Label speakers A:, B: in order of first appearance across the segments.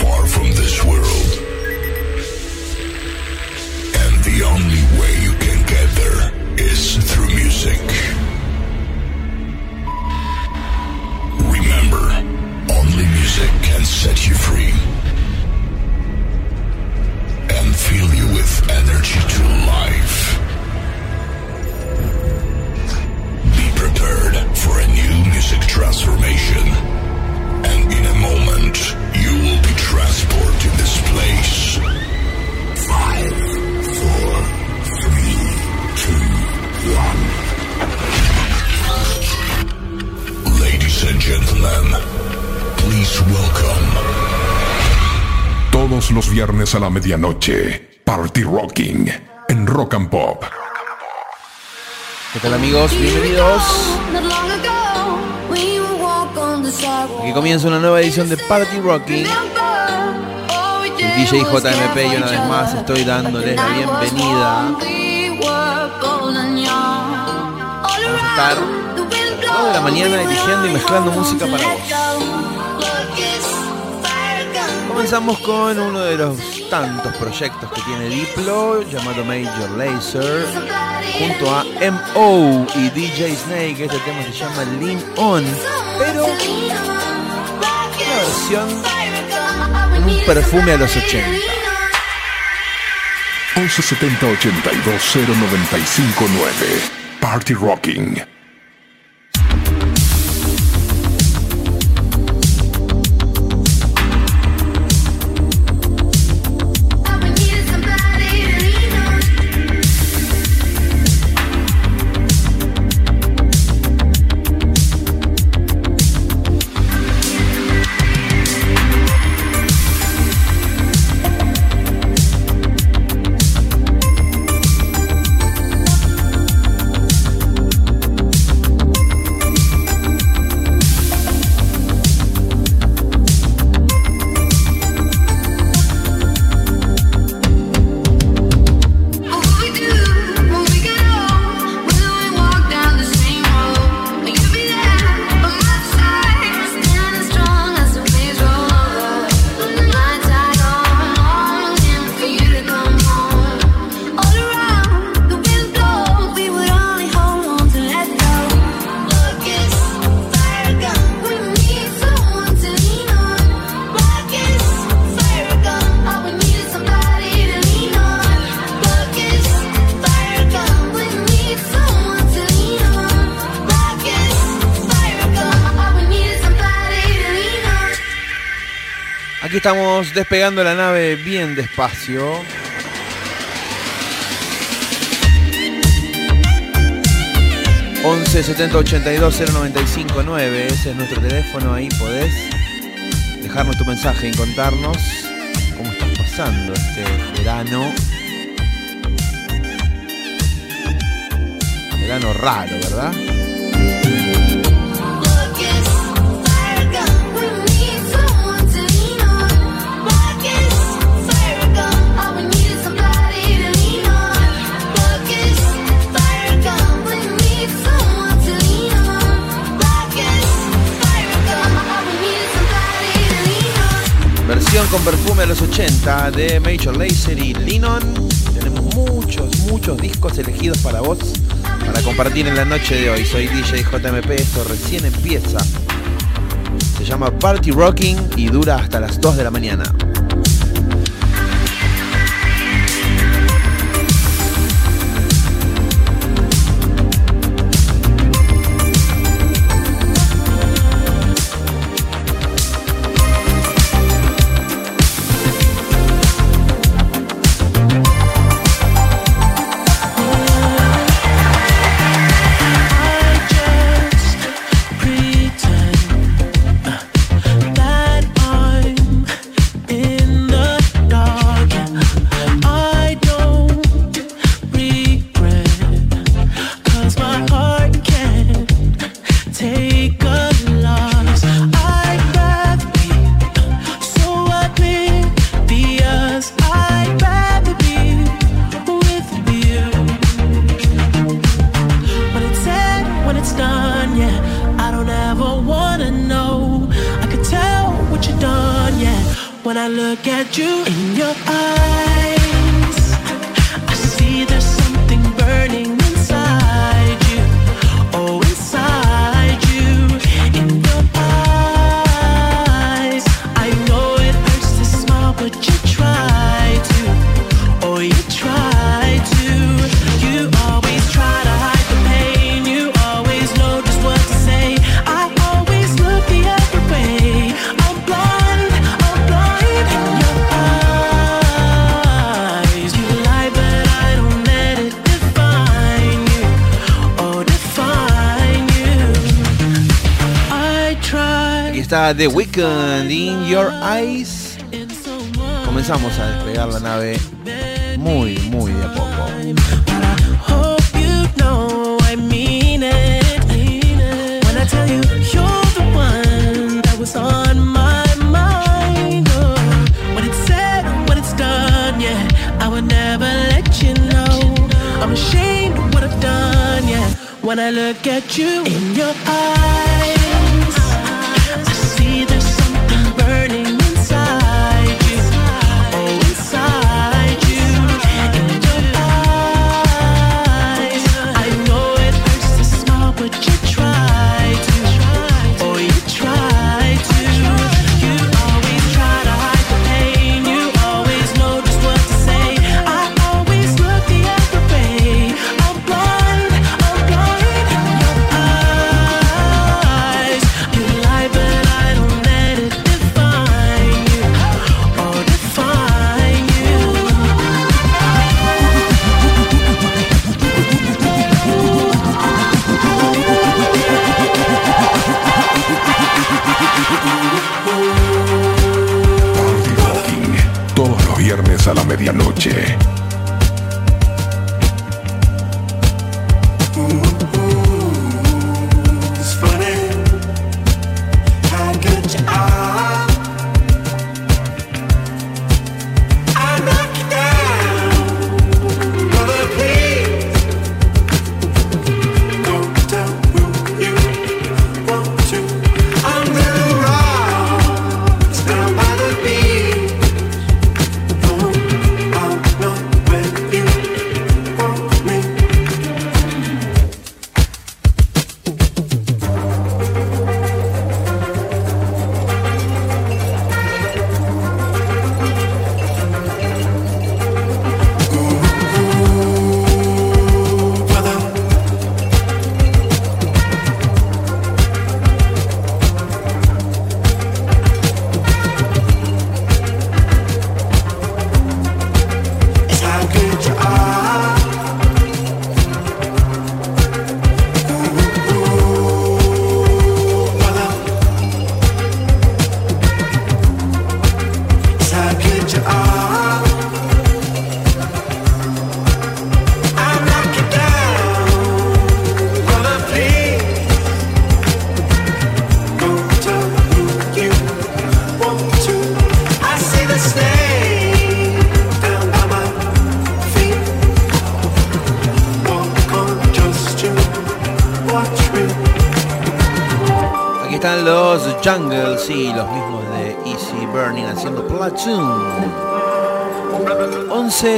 A: far from a
B: la medianoche, Party Rocking en Rock and Pop.
C: ¿Qué tal amigos? Bienvenidos. Aquí comienza una nueva edición de Party Rocking. El DJ JMP y una vez más estoy dándoles la bienvenida. Vamos a estar a las 2 de la mañana eligiendo y mezclando música para vos. Comenzamos con uno de los tantos proyectos que tiene Diplo, llamado Major Lazer, junto a MO y DJ Snake. Este tema se llama Lean On, pero una versión con un perfume a los 80.
B: 1170 82 0959 Party Rocking.
C: Despegando la nave bien despacio. ...11 70 82 095 9 Ese es nuestro teléfono, ahí podés dejarnos tu mensaje y contarnos cómo estás pasando este verano. Verano raro, ¿verdad? Con perfume a los 80 de Major Lazer y Linon. Tenemos muchos, muchos discos elegidos para vos para compartir en la noche de hoy. Soy DJ JMP, esto recién empieza. Se llama Party Rocking y dura hasta las 2 de la mañana.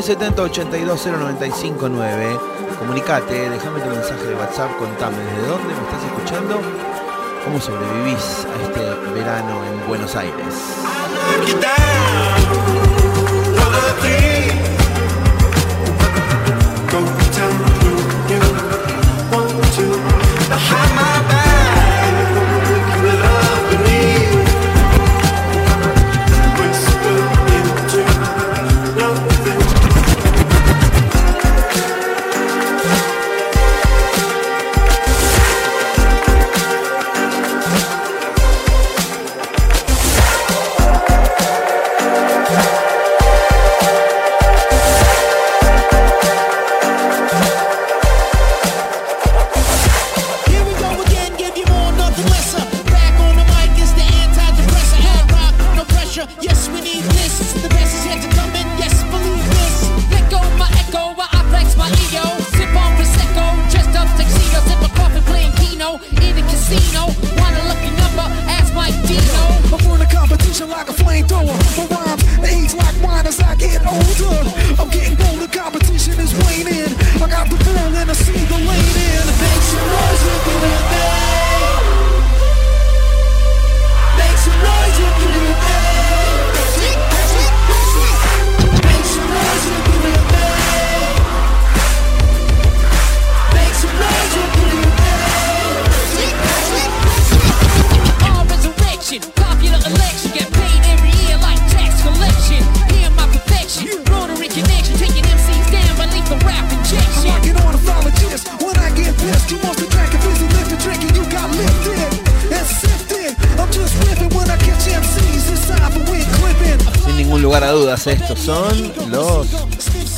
D: 370 82095 Comunicate, déjame tu mensaje de WhatsApp, contame desde dónde me estás escuchando, cómo sobrevivís a este verano en Buenos Aires.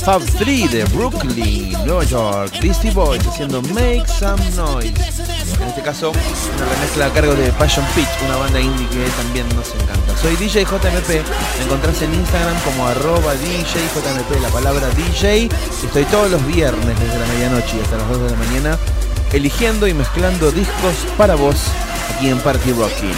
B: Fab 3 de Brooklyn, Nueva York, Beastie Boys haciendo Make Some Noise. En este caso, una remezcla a cargo de Passion Pitch, una banda indie que también nos encanta. Soy DJ JMP, me encontrás en Instagram como arroba DJJMP, la palabra DJ. Estoy todos los viernes desde la medianoche hasta las 2 de la mañana, eligiendo y mezclando discos para vos aquí en Party Rocking.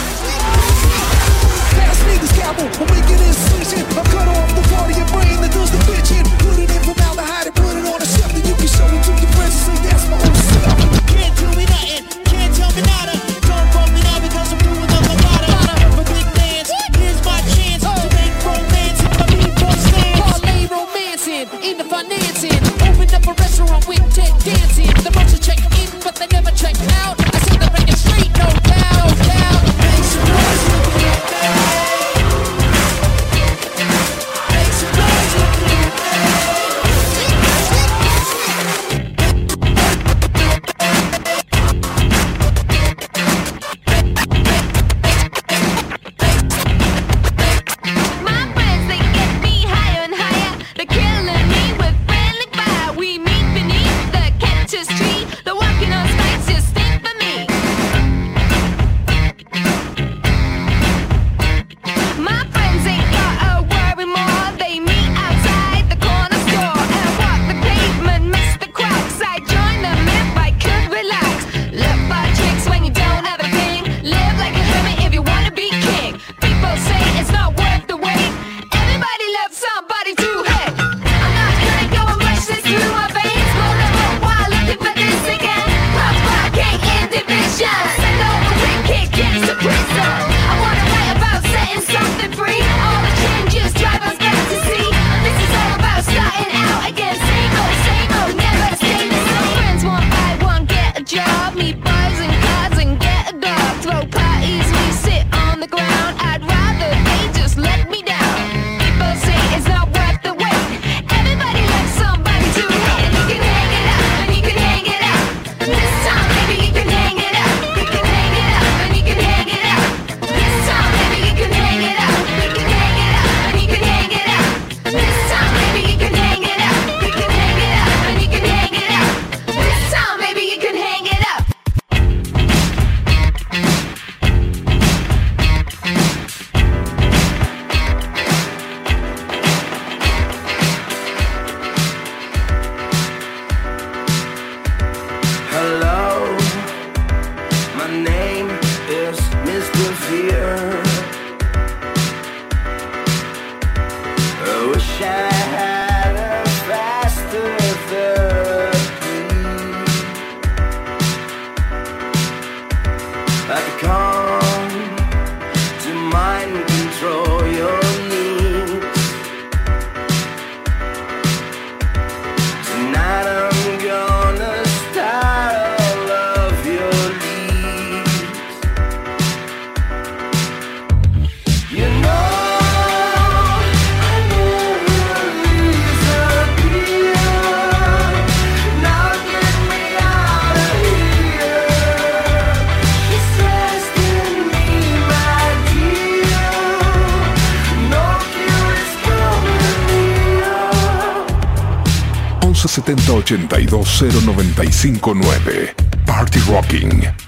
E: 82095-9 Party Rocking.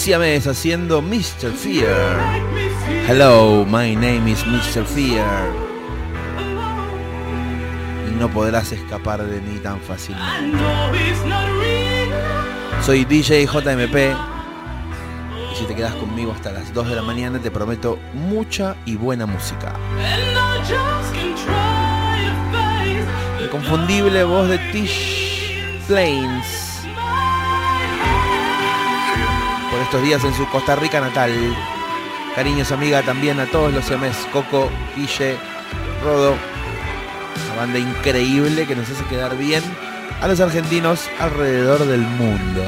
C: Siamés haciendo Mr. Fear. Hello, my name is Mr. Fear. Y no podrás escapar de mí tan fácilmente. Soy DJ JMP. Y si te quedas conmigo hasta las 2 de la mañana, te prometo mucha y buena música. Inconfundible voz de Tish Flames. Estos días en su Costa Rica natal. Cariños amiga también a todos los MS, Coco, Guille, Rodo. Una banda increíble que nos hace quedar bien a los argentinos alrededor del mundo.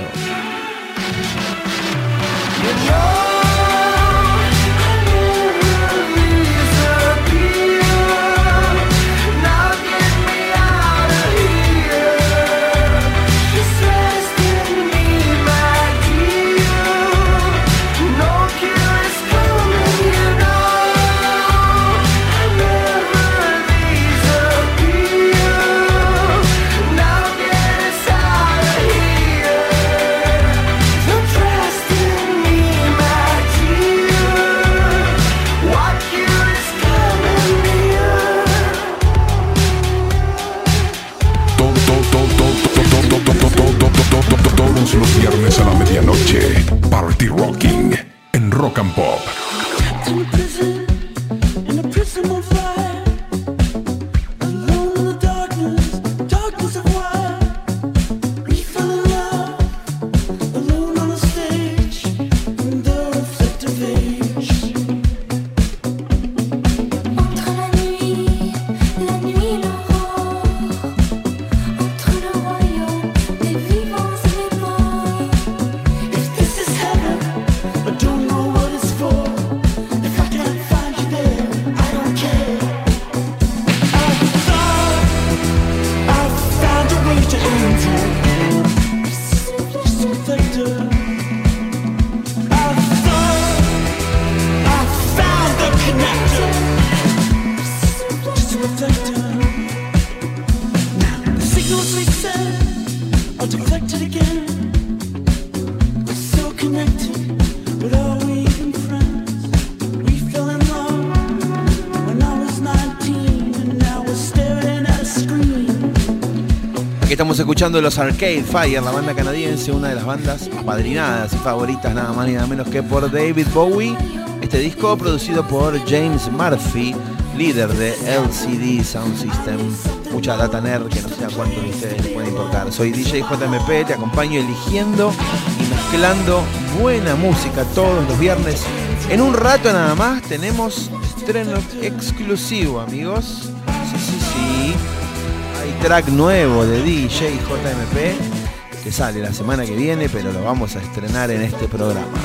C: Escuchando los Arcade Fire, la banda canadiense, una de las bandas apadrinadas y favoritas nada más ni nada menos que por David Bowie. Este disco producido por James Murphy, líder de LCD Sound System. Mucha data nerd que no sé a cuántos de ustedes les puede importar. Soy DJ JMP, te acompaño eligiendo y mezclando buena música todos los viernes. En un rato nada más tenemos estreno exclusivo, amigos. Track nuevo de DJ JMP que sale la semana que viene, pero lo vamos a estrenar en este programa.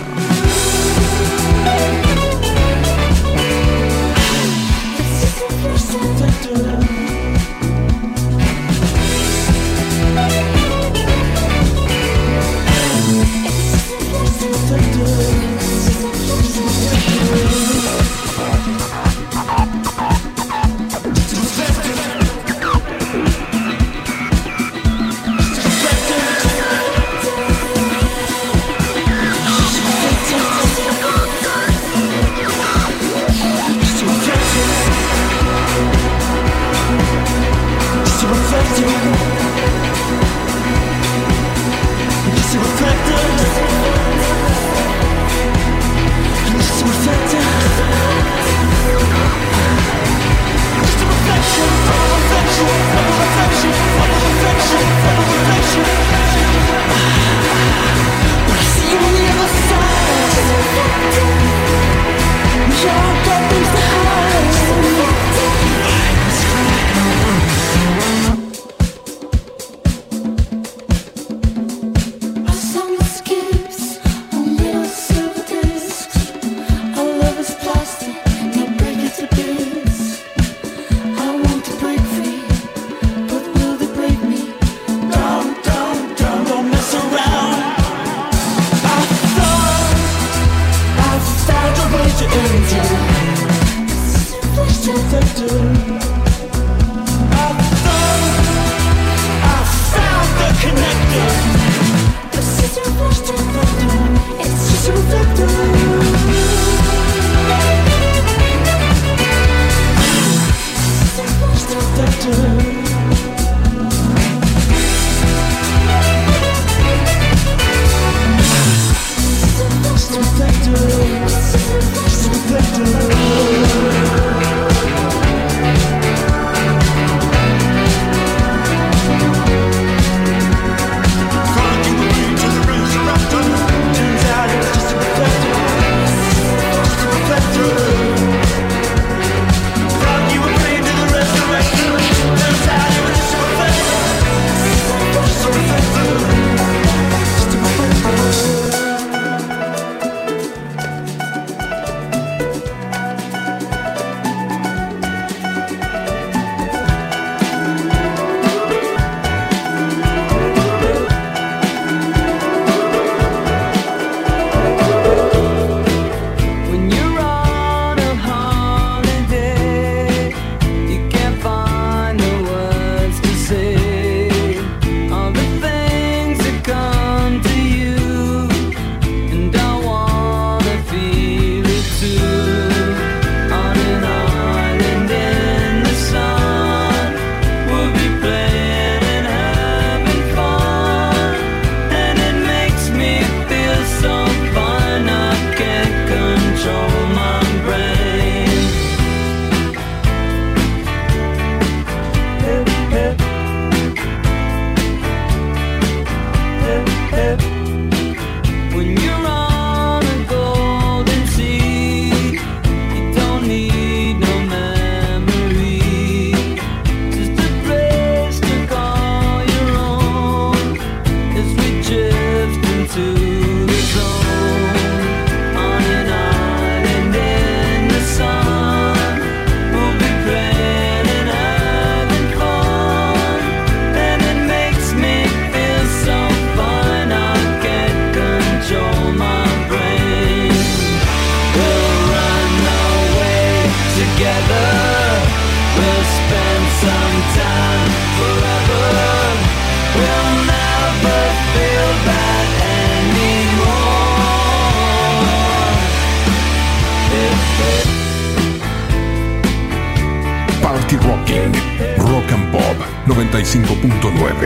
F: 101.9.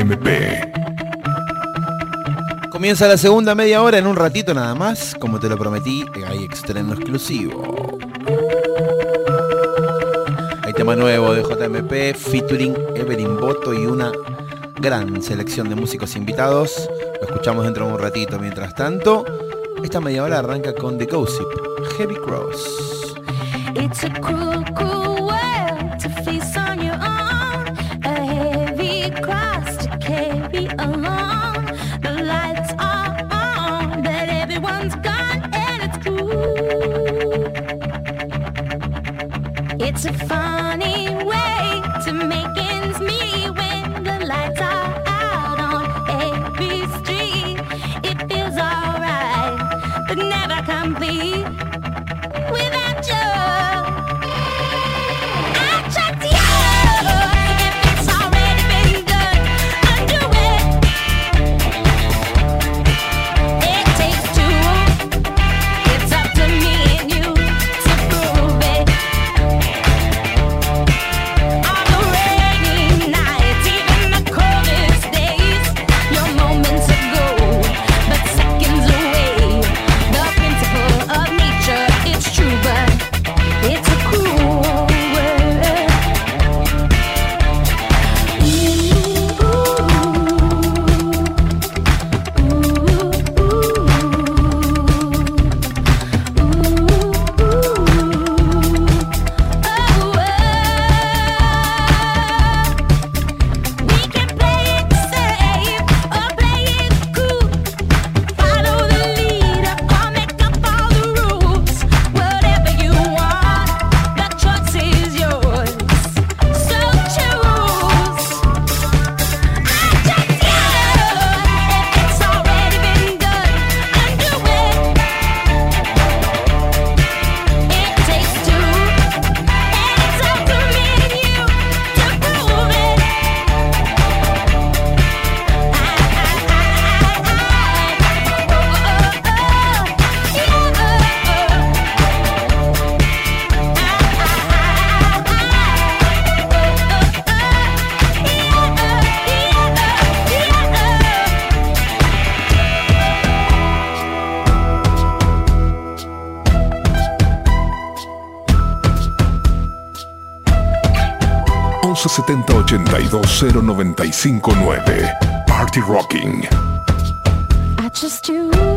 F: AMP.
B: Comienza la segunda media hora en un ratito nada más. Como te lo prometí, hay estreno exclusivo. Hay tema nuevo de JMP, featuring Evelyn Boto y una gran selección de músicos invitados. Lo escuchamos dentro de un ratito. Mientras tanto, esta media hora arranca con The Gossip, Heavy Cross.
F: 8209559 Party Rocking.
G: I just
C: do.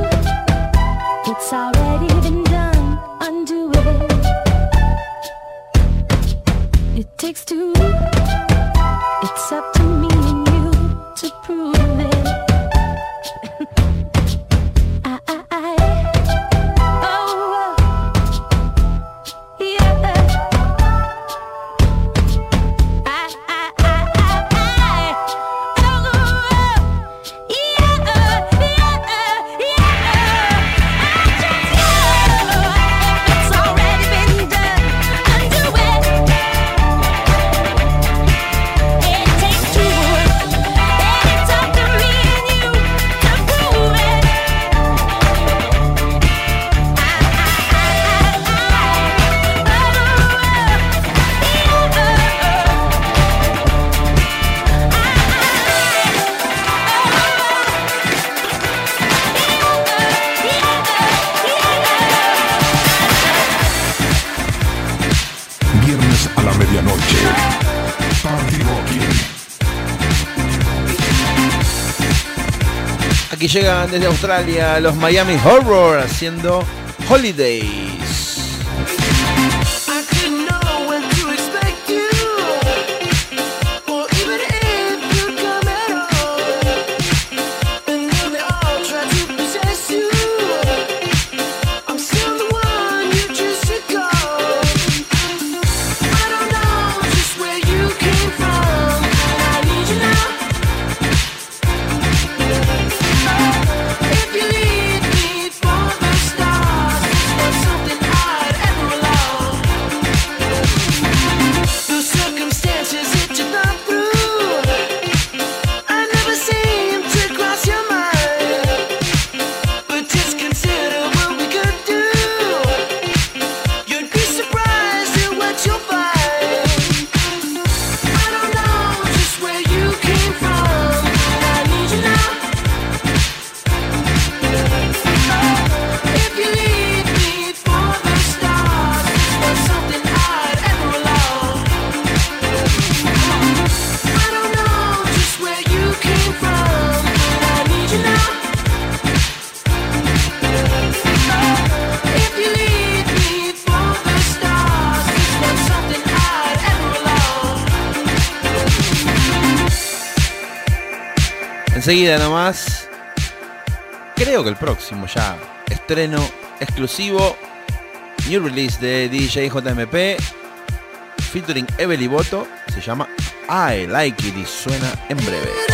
C: llegan desde Australia los Miami Horror haciendo
H: Holiday.
C: enseguida nomás. Creo que el próximo ya. Estreno exclusivo. New release de DJ JMP. Featuring Evely Boto. Se llama I Like It y suena en breve.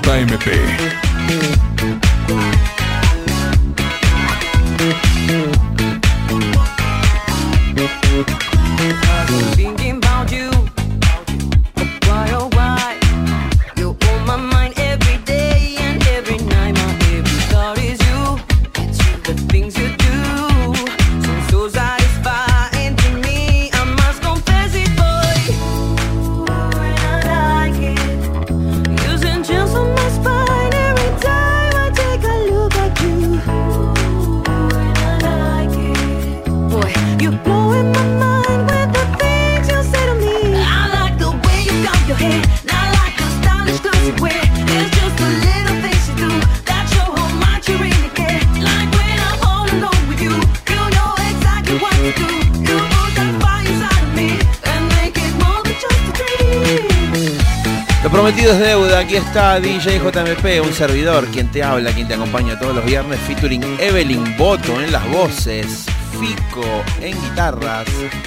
B: J.M.P.
C: está DJ JMP, un servidor, quien te habla, quien te acompaña todos los viernes, featuring Evelyn Boto en las voces, Fico en guitarras,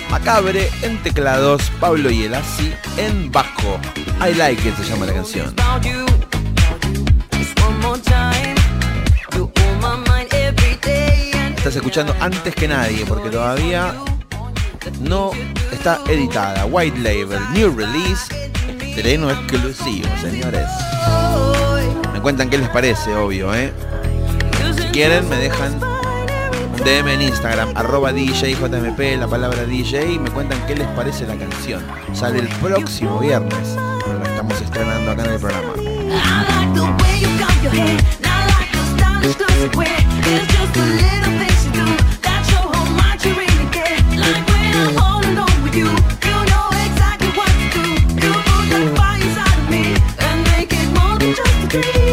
C: Macabre en teclados, Pablo Yelassi en bajo. I like it se llama la canción. Estás escuchando antes que nadie porque todavía no está editada. White Label, New Release chileno exclusivo, señores. Me cuentan qué les parece, obvio, ¿eh? Si quieren, me dejan un DM en Instagram, arroba DJJMP, la palabra DJ, y me cuentan qué les parece la canción. Sale el próximo viernes, pero la estamos estrenando acá en el programa.
I: just
B: agree.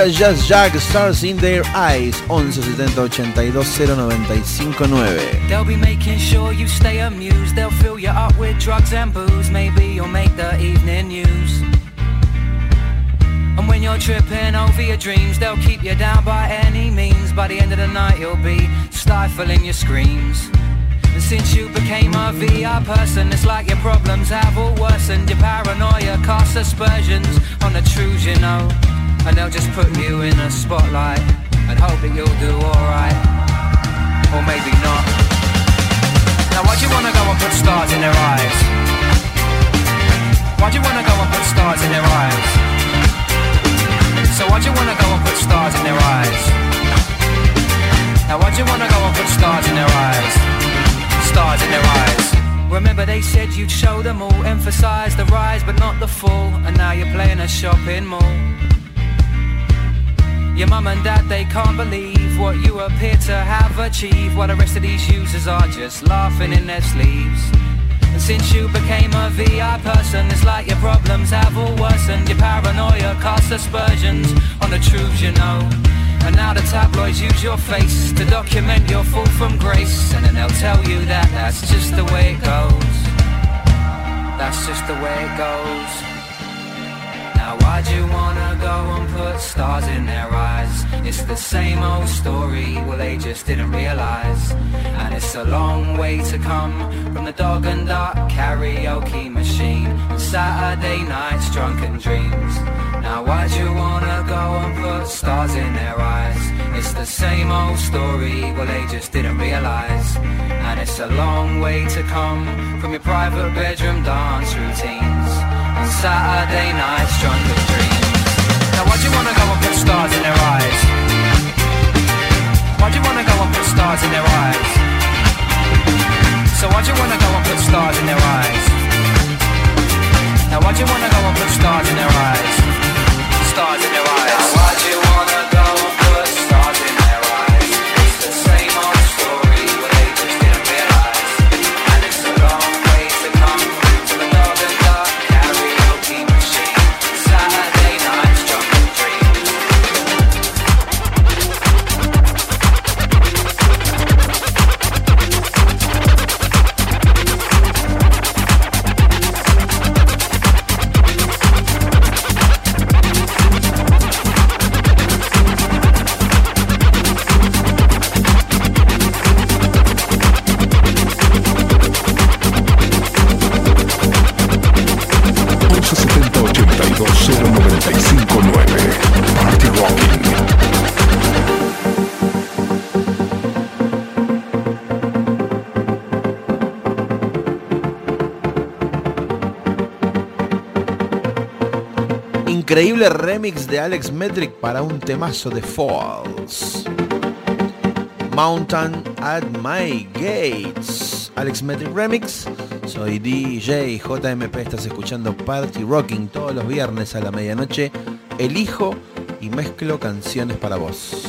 B: revista Jazz Jack Stars in Their Eyes 1170
J: They'll be making sure you stay amused. They'll fill you up with drugs and booze. Maybe you'll make the evening news. And when you're tripping over your dreams, they'll keep you down by any means. By the end of the night, you'll be stifling your screams. And since you became a VR person, it's like your problems have all worsened. Your paranoia casts aspersions on the truth, you know.
K: And they'll just put you in a spotlight and hope that you'll do alright. Or maybe not. Now why do you wanna go and put stars in their eyes? Why do you wanna go and put stars in their eyes? So why do you wanna go and put stars in their eyes? Now why do you wanna go and put stars in their eyes? Stars in their eyes. Remember they said you'd show them all, emphasize the rise but not the fall, and now you're playing a shopping mall. Your mum and dad, they can't believe what you appear to have achieved, while the rest of these users are just laughing in their sleeves. And since you became a VI person, it's like your problems have all worsened. Your paranoia casts aspersions on the truths you know. And now the tabloids use your face to document your fall from grace. And then they'll tell you that that's just the way it goes. That's just the way it goes. Now why'd you wanna go and put stars in their eyes? It's the same old story, well they just didn't realise And it's a long way to come from the dog and duck karaoke machine. Saturday nights drunken dreams. Now why'd you wanna go and put stars in their eyes? It's the same old story, well they just didn't realise And it's a long way to come from your private bedroom dance routines Saturday nights, with dreams. Now, why'd you wanna go and put stars in their eyes? Why'd you wanna go and put stars in their eyes? So, why'd you wanna go and put stars in their eyes? Now, why'd you wanna go and put stars in their eyes? Stars in their eyes.
C: Increíble remix de Alex Metric para un temazo de Falls. Mountain at My Gates. Alex Metric Remix. Soy DJ JMP. Estás escuchando Party Rocking todos los viernes a la medianoche. Elijo y mezclo canciones para vos.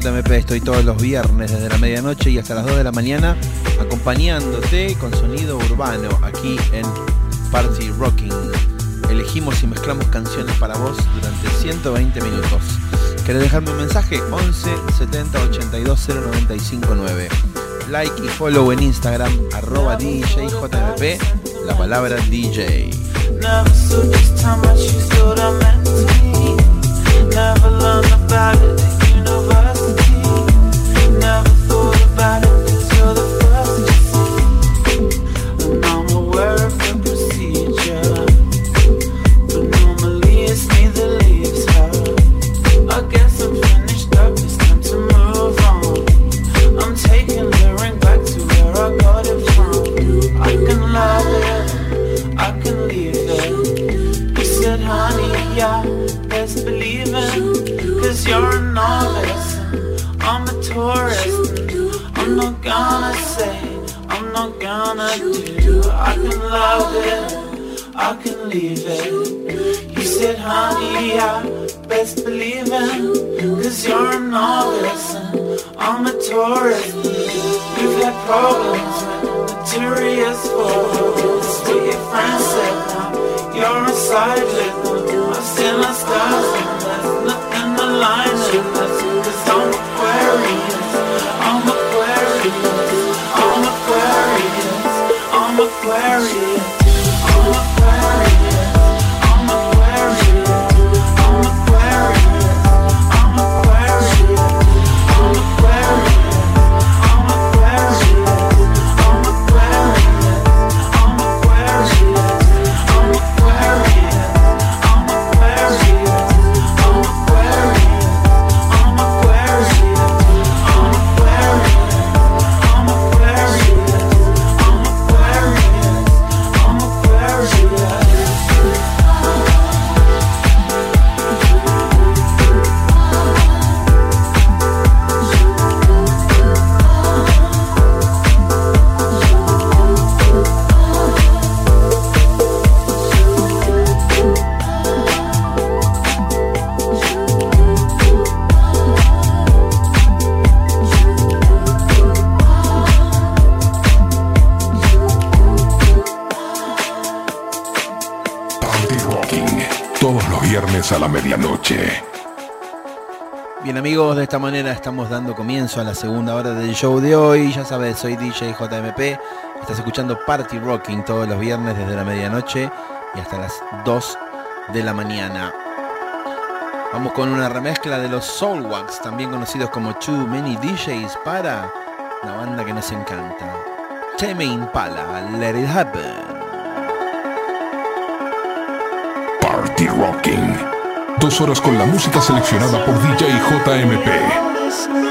B: JMP.
C: Estoy todos los viernes desde la medianoche y hasta las 2 de la mañana acompañándote con sonido urbano aquí en Party Rocking. Elegimos y mezclamos canciones para vos durante 120 minutos. ¿Querés dejarme un mensaje? 11 70 82 095 9. Like y follow en Instagram, arroba DJJMP, la palabra DJ.
L: Never learned about it, universe. do, I can love it, I can leave it. He said, honey, I best believe it, cause you're a novice and I'm a tourist. You've had problems with materials for your friends said, now you're a sidekick. I've seen the stars and there's nothing aligned with us, cause I'm Aquarius, I'm Aquarius. McClary.
K: Viernes a la medianoche.
C: Bien amigos, de esta manera estamos dando comienzo a la segunda hora del show de hoy. Ya sabes, soy DJ JMP. Estás escuchando Party Rocking todos los viernes desde la medianoche y hasta las 2 de la mañana. Vamos con una remezcla de los Soulwax, también conocidos como Too Many DJs para la banda que nos encanta. Tame Impala, Let It Happen.
K: Party Rocking. Dos horas con la música seleccionada por DJ JMP.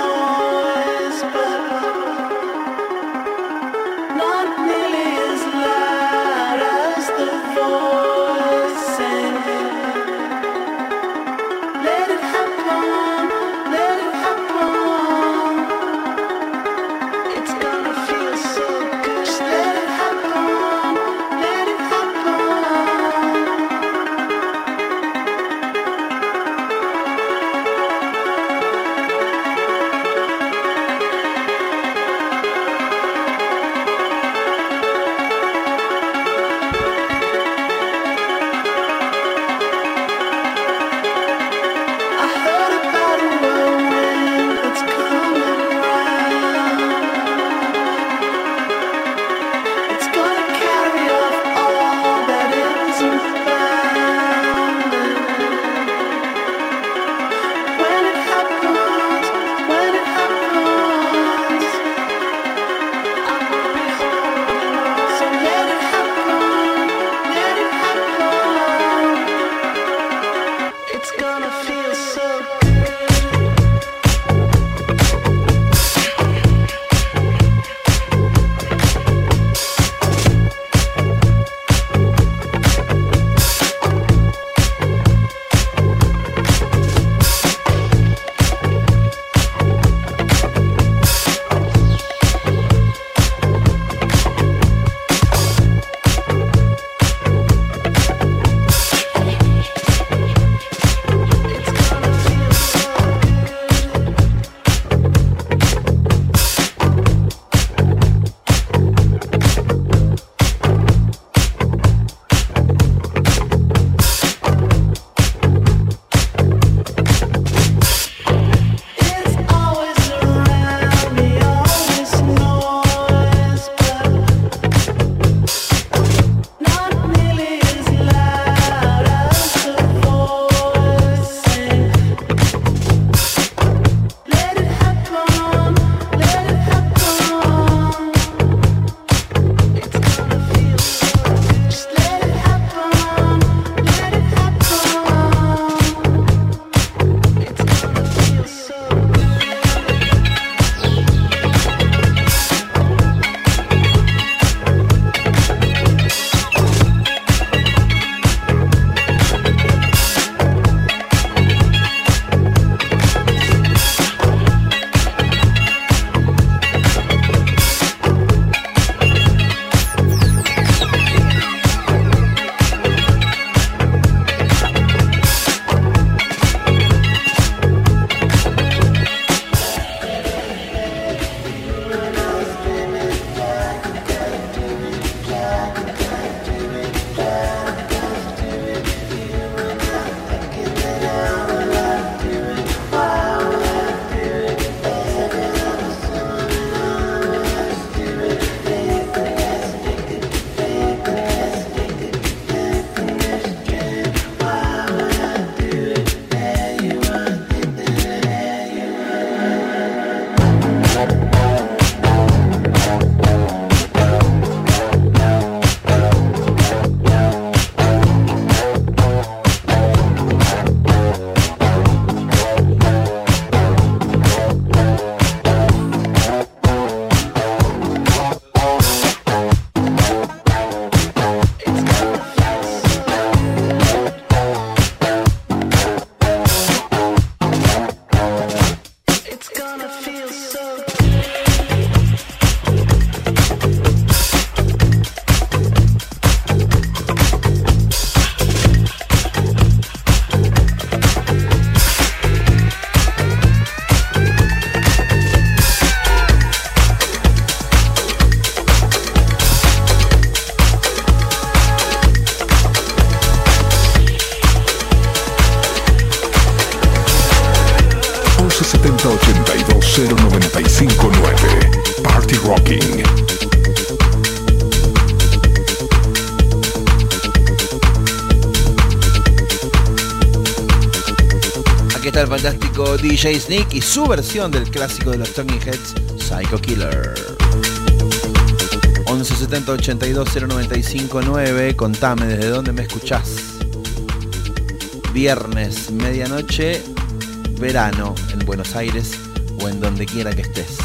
C: Jay Sneak y su versión del clásico de los Talking Heads, Psycho Killer. 1170 contame desde dónde me escuchás. Viernes, medianoche, verano en Buenos Aires o en donde quiera que estés.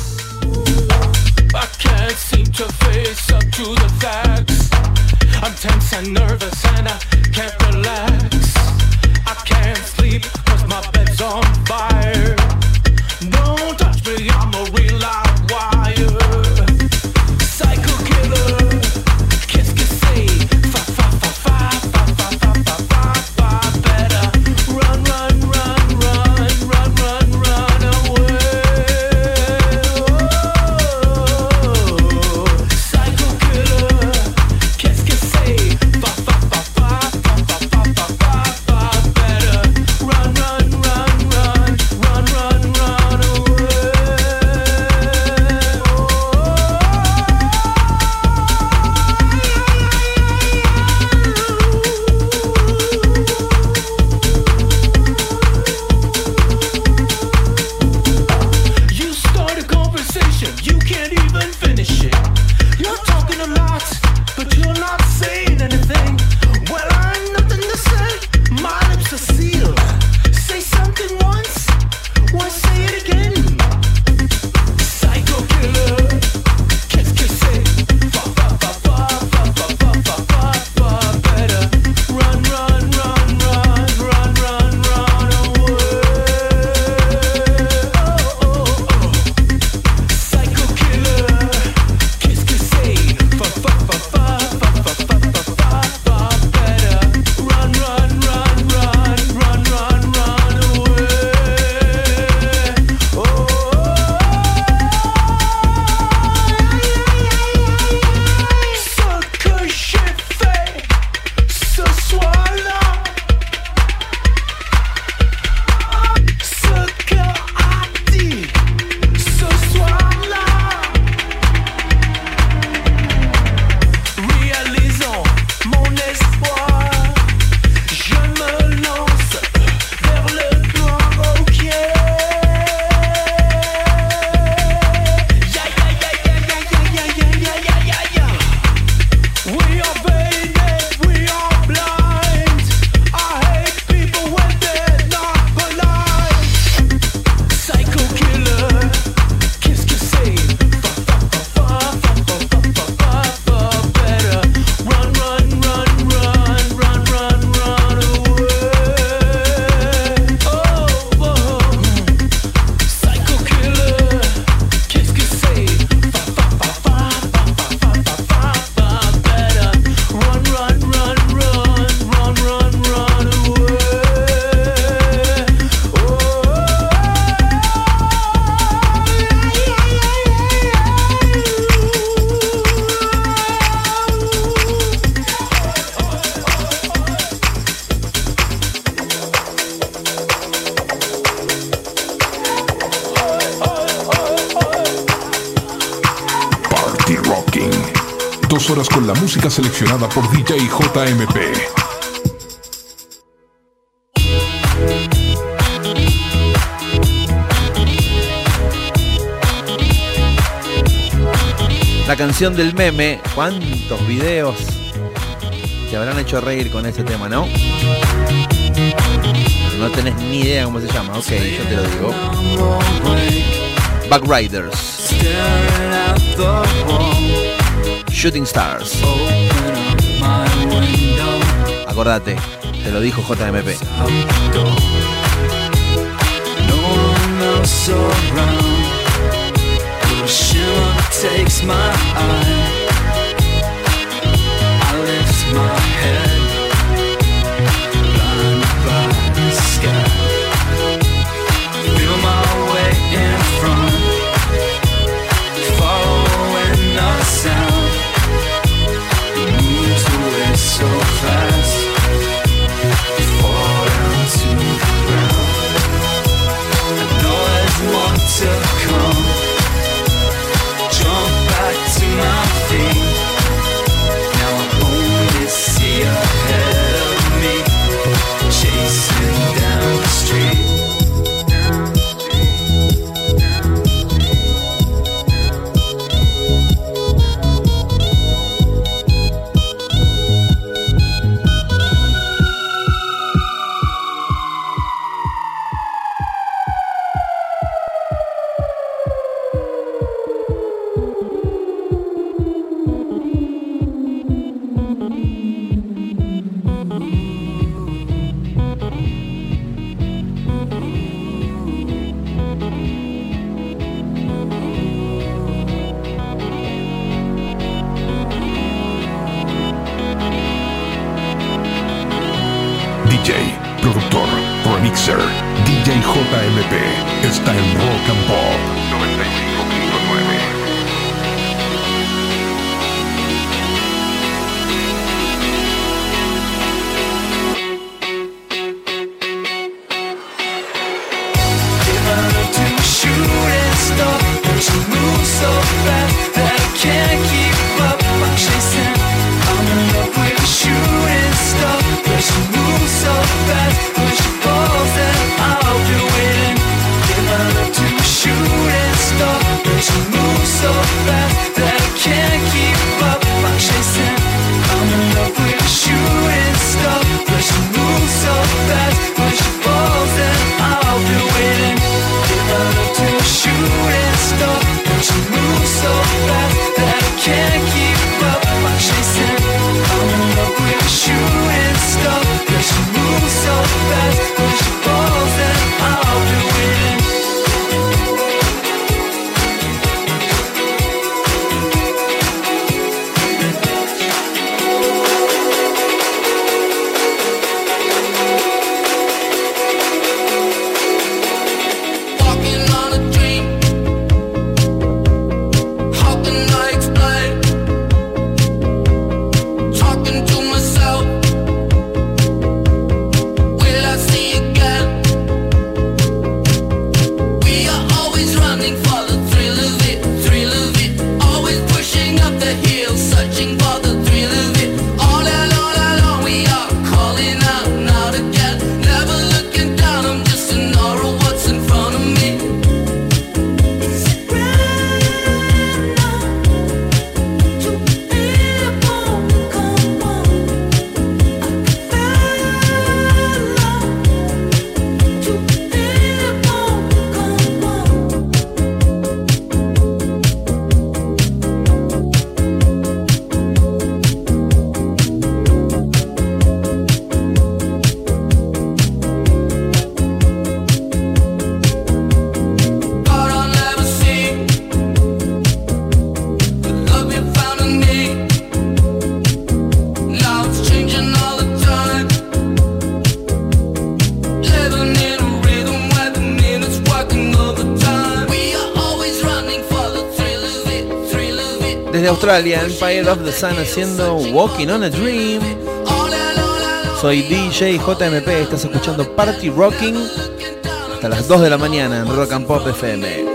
B: por DJ JMP.
C: La canción del meme, cuántos videos te habrán hecho reír con ese tema, ¿no? No tenés ni idea cómo se llama, ok, yo te lo digo. Backriders. Shooting Stars. Acordate, te lo dijo JMP.
F: takes my eye Mixer, DJ JMP, está en Rock and Pop.
B: Australia, Empire of the Sun haciendo Walking on a Dream. Soy DJ JMP, estás escuchando Party Rocking hasta las 2 de la mañana en Rock and Pop FM.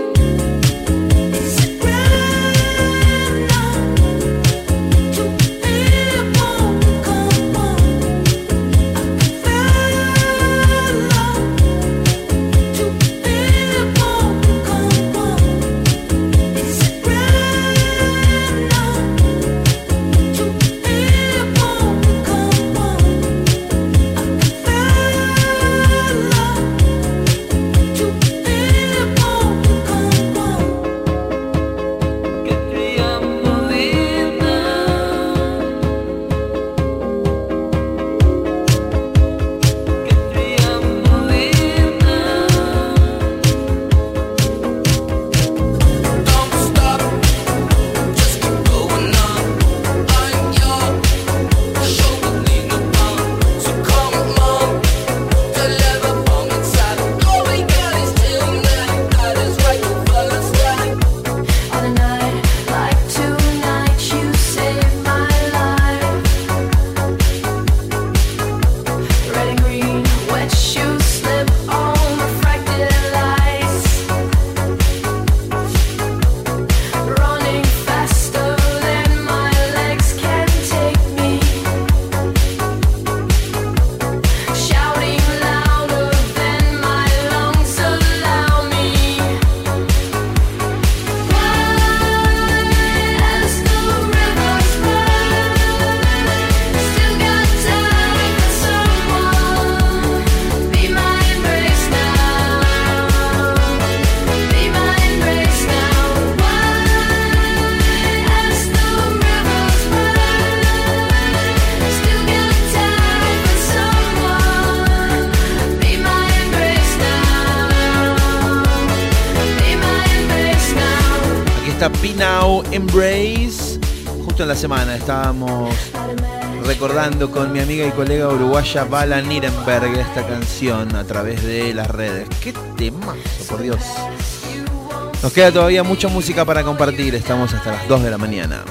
B: estábamos recordando con mi amiga y colega uruguaya Bala Nirenberg esta canción a través de las redes. ¡Qué temazo, por Dios! Nos queda todavía mucha música para compartir, estamos hasta las 2 de la mañana.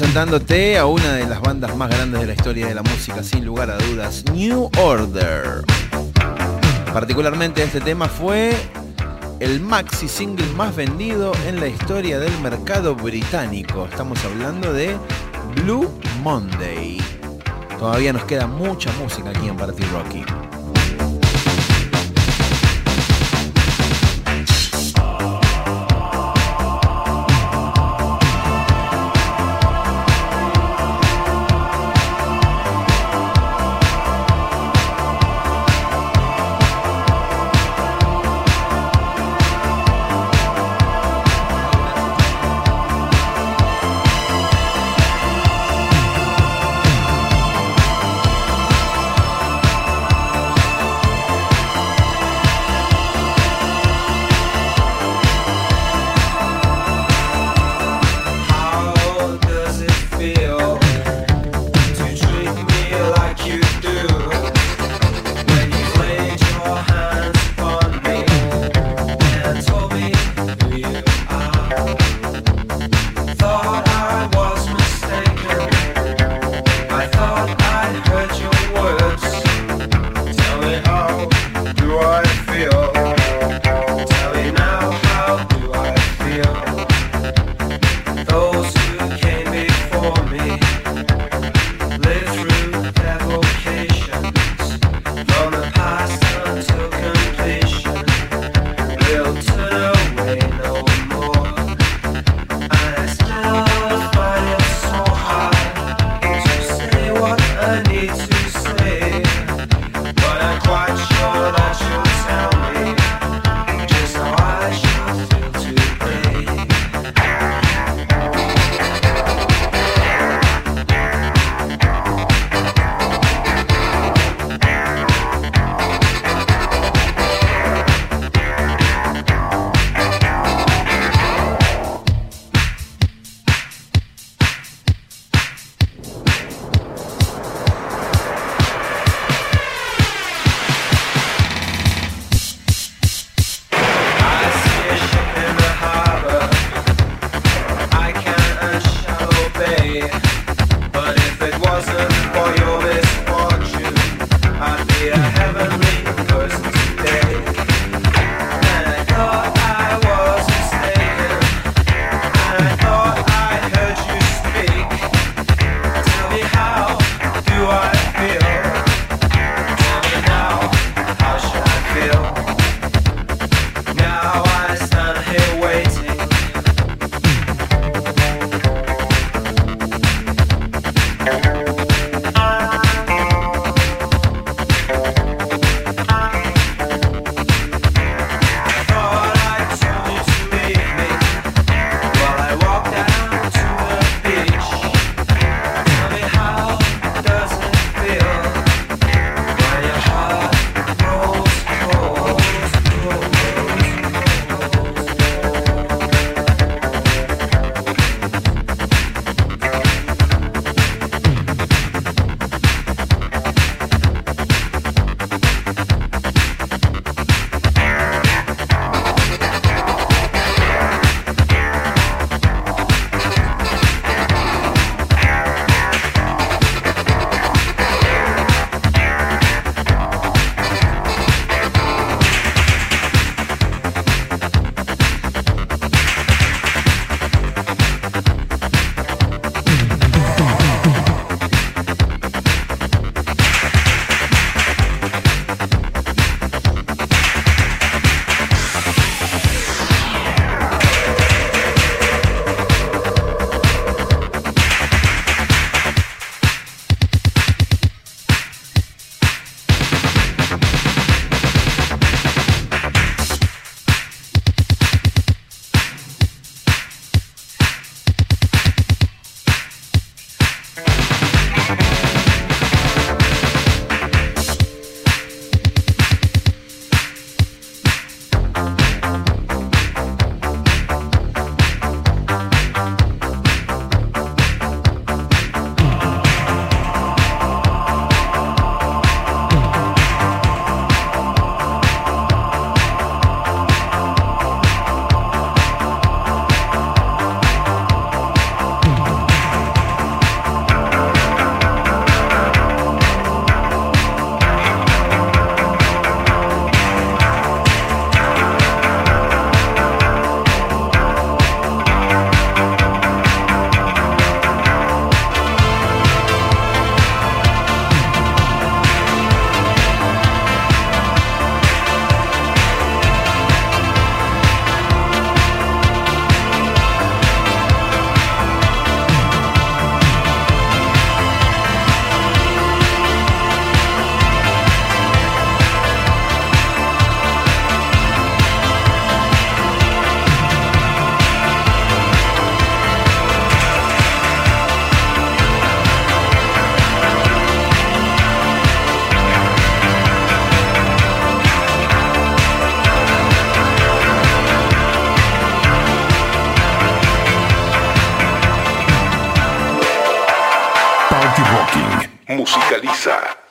B: Presentándote a una de las bandas más grandes de la historia de la música, sin lugar a dudas, New Order. Particularmente este tema fue el maxi single más vendido en la historia del mercado británico. Estamos hablando de Blue Monday. Todavía nos queda mucha música aquí en Party Rocky.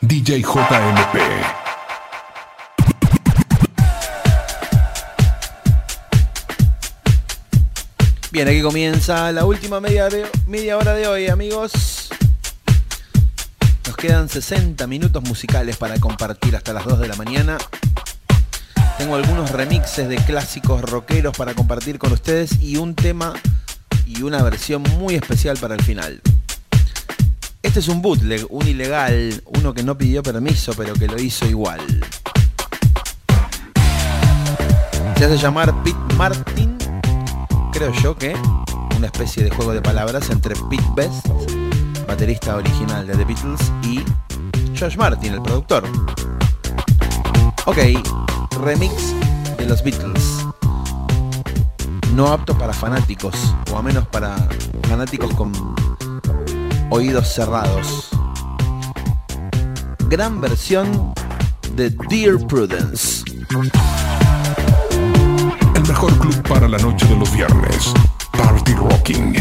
B: DJ JMP.
C: Bien, aquí comienza la última media, de- media hora de hoy, amigos. Nos quedan 60 minutos musicales para compartir hasta las 2 de la mañana. Tengo algunos remixes de clásicos rockeros para compartir con ustedes y un tema y una versión muy especial para el final. Este es un bootleg, un ilegal, uno que no pidió permiso pero que lo hizo igual. Se hace llamar Pete Martin creo yo que una especie de juego de palabras entre Pete Best, baterista original de The Beatles, y Josh Martin, el productor. Ok, remix de los Beatles. No apto para fanáticos, o a menos para fanáticos con oídos cerrados. Gran versión de Dear Prudence.
B: El mejor club para la noche de los viernes. Party Rocking.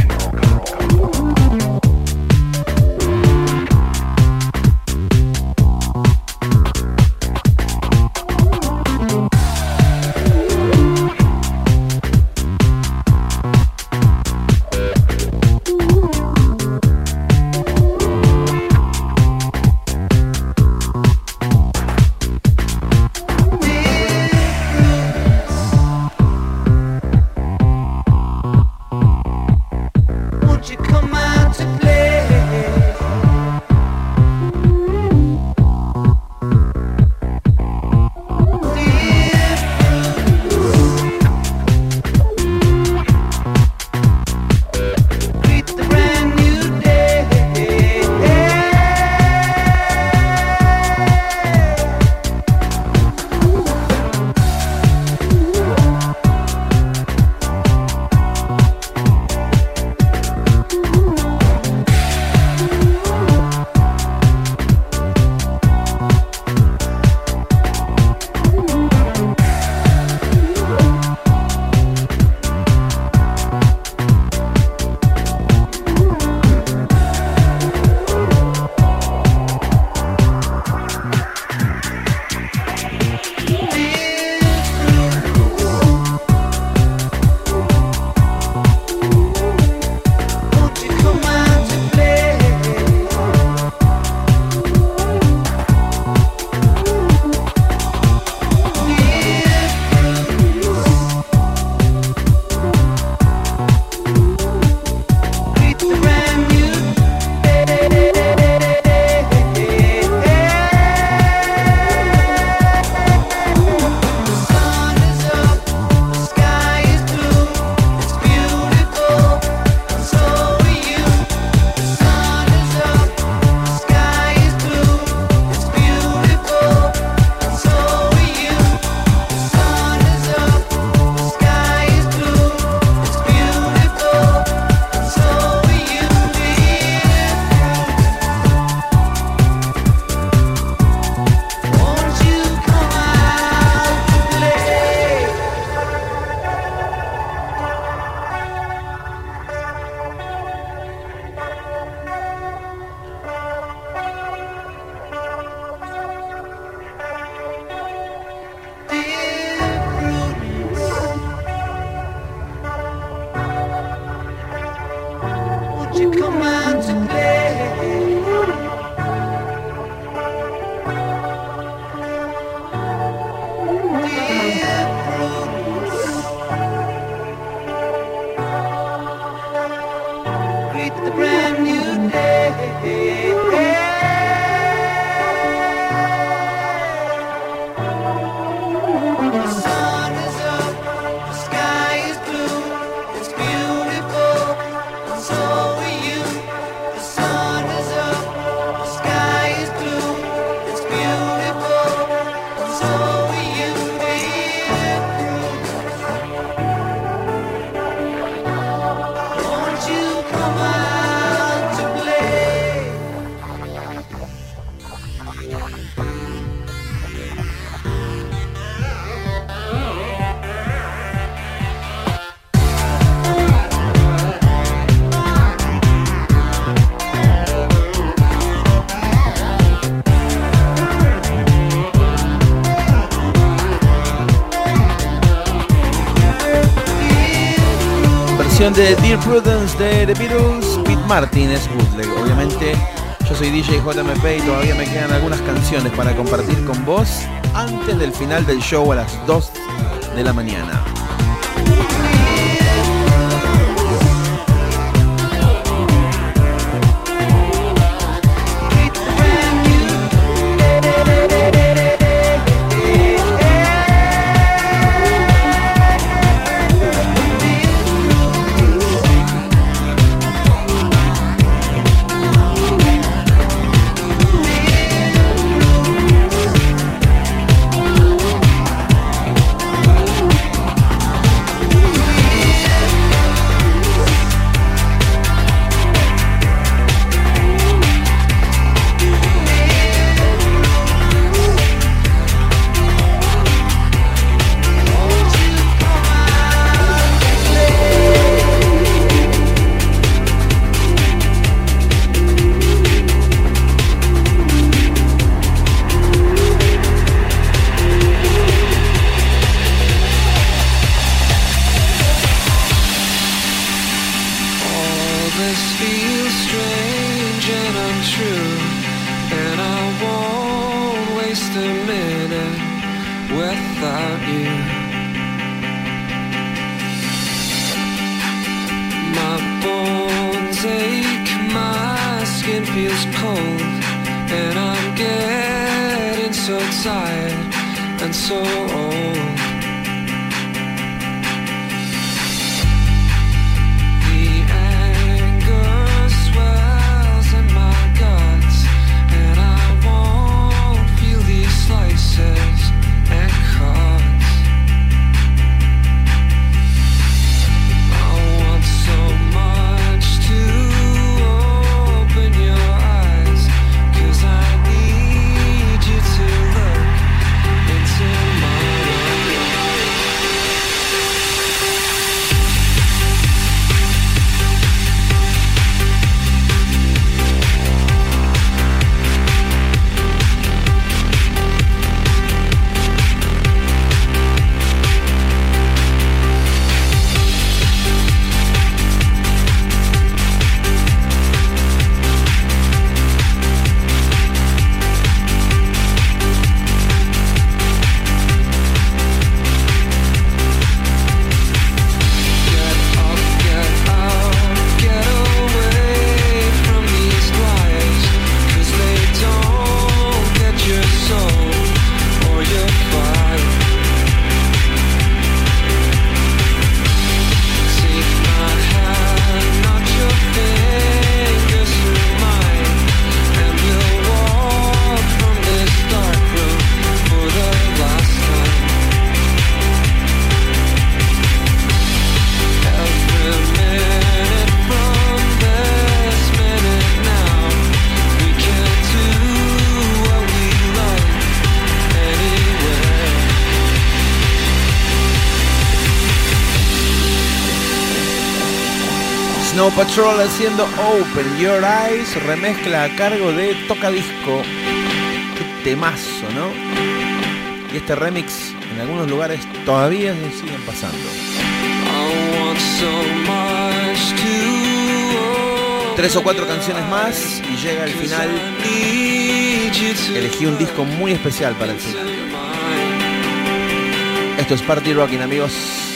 F: De Dear Prudence de The Beatles, Pete Martin es bootleg. Obviamente, yo soy DJ JMP y todavía me quedan algunas canciones para compartir con vos antes del final del show a las 2 de la mañana. Patrol haciendo Open Your Eyes, remezcla a cargo de Tocadisco. Qué temazo, ¿no? Y este remix en algunos lugares todavía se siguen pasando. Tres o cuatro canciones más y llega el final. Elegí un disco muy especial para el final. Esto es Party Rocking, amigos.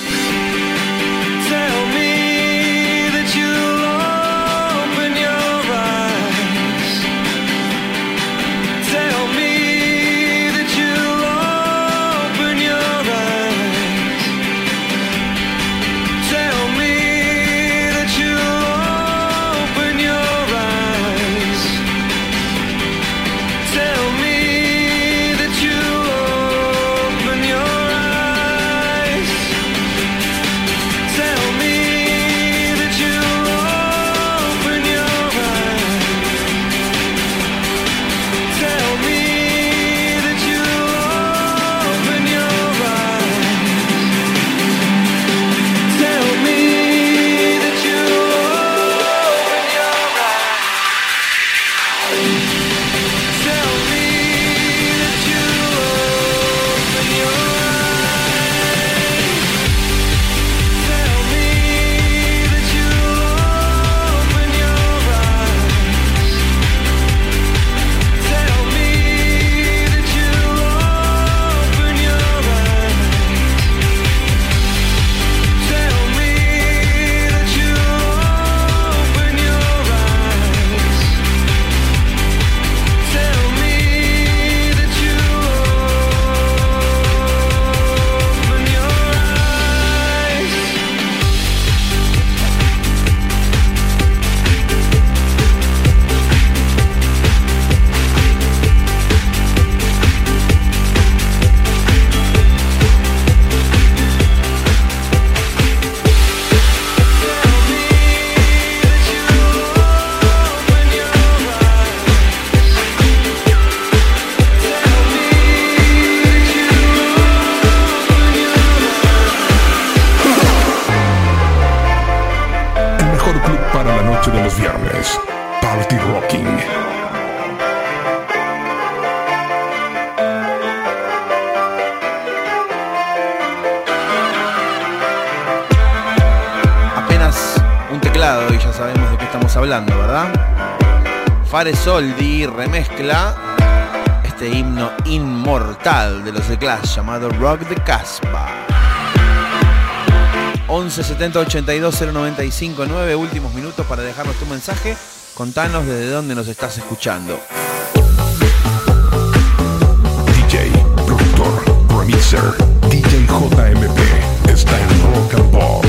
C: Llamado Rock the Casbah. 11 70 82 095 9 últimos minutos para dejarnos tu mensaje. Contanos desde dónde nos estás escuchando.
M: DJ, productor, remixer, DJ JMP está en Rock and Pop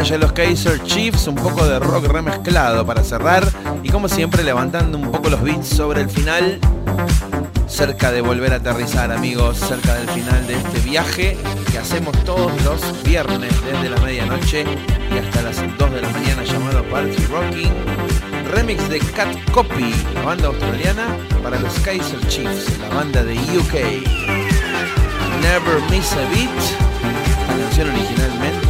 C: a los Kaiser Chiefs, un poco de rock remezclado para cerrar y como siempre levantando un poco los beats sobre el final. Cerca de volver a aterrizar amigos, cerca del final de este viaje que hacemos todos los viernes desde la medianoche y hasta las 2 de la mañana llamado Party Rocking. Remix de Cat Copy, la banda australiana, para los Kaiser Chiefs, la banda de UK. Never Miss a Beat. La canción originalmente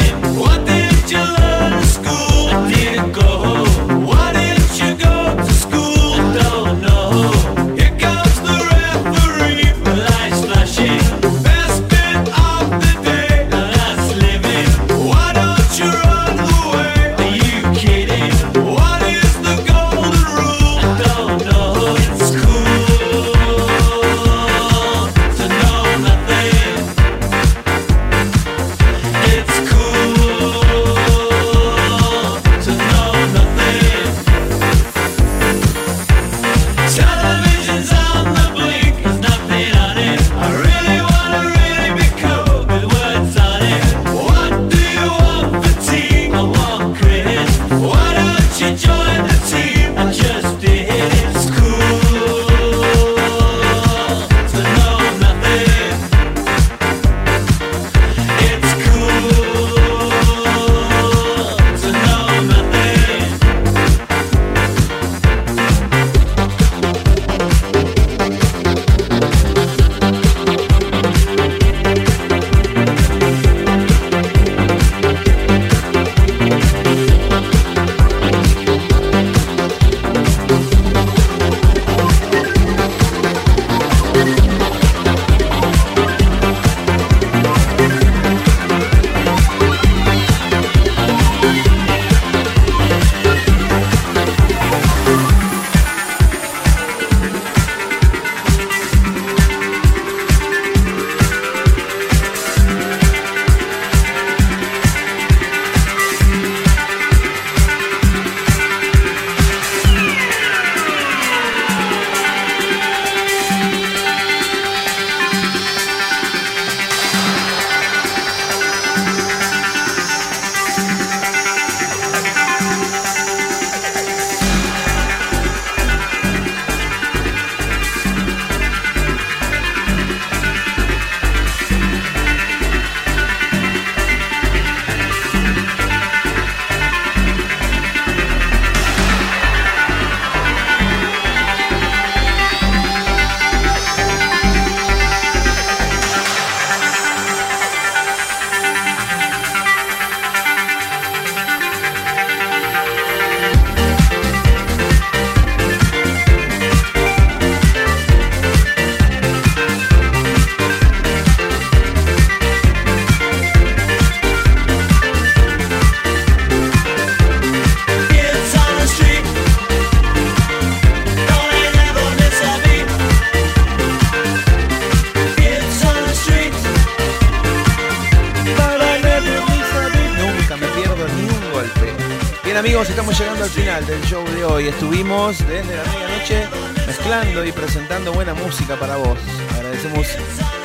C: de hoy. Estuvimos desde la medianoche mezclando y presentando buena música para vos. Agradecemos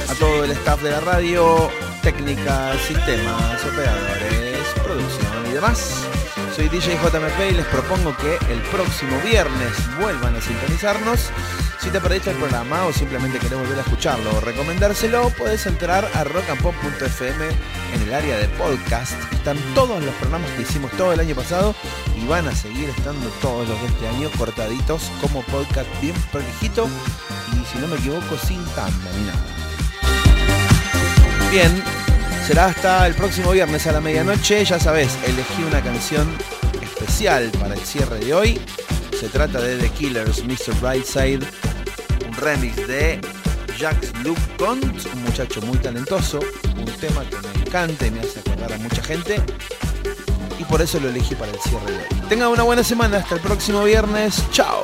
C: a todo el staff de la radio, técnica, sistemas, operadores, producción y demás. Soy DJ JMP y les propongo que el próximo viernes vuelvan a sintonizarnos. Si te perdiste el programa o simplemente querés volver a escucharlo o recomendárselo, puedes entrar a rockandpop.fm en el área de podcast. Están todos los programas que hicimos todo el año pasado y van a seguir estando todos los de este año cortaditos como podcast bien prolijito y si no me equivoco sin tanda ni nada. Bien, será hasta el próximo viernes a la medianoche. Ya sabes, elegí una canción especial para el cierre de hoy. Se trata de The Killers, Mr. Brightside, un remix de Jacques Luc Cont, un muchacho muy talentoso, un tema que me encanta y me hace acordar a mucha gente. Y por eso lo elegí para el cierre de hoy. Tengan una buena semana, hasta el próximo viernes. Chao.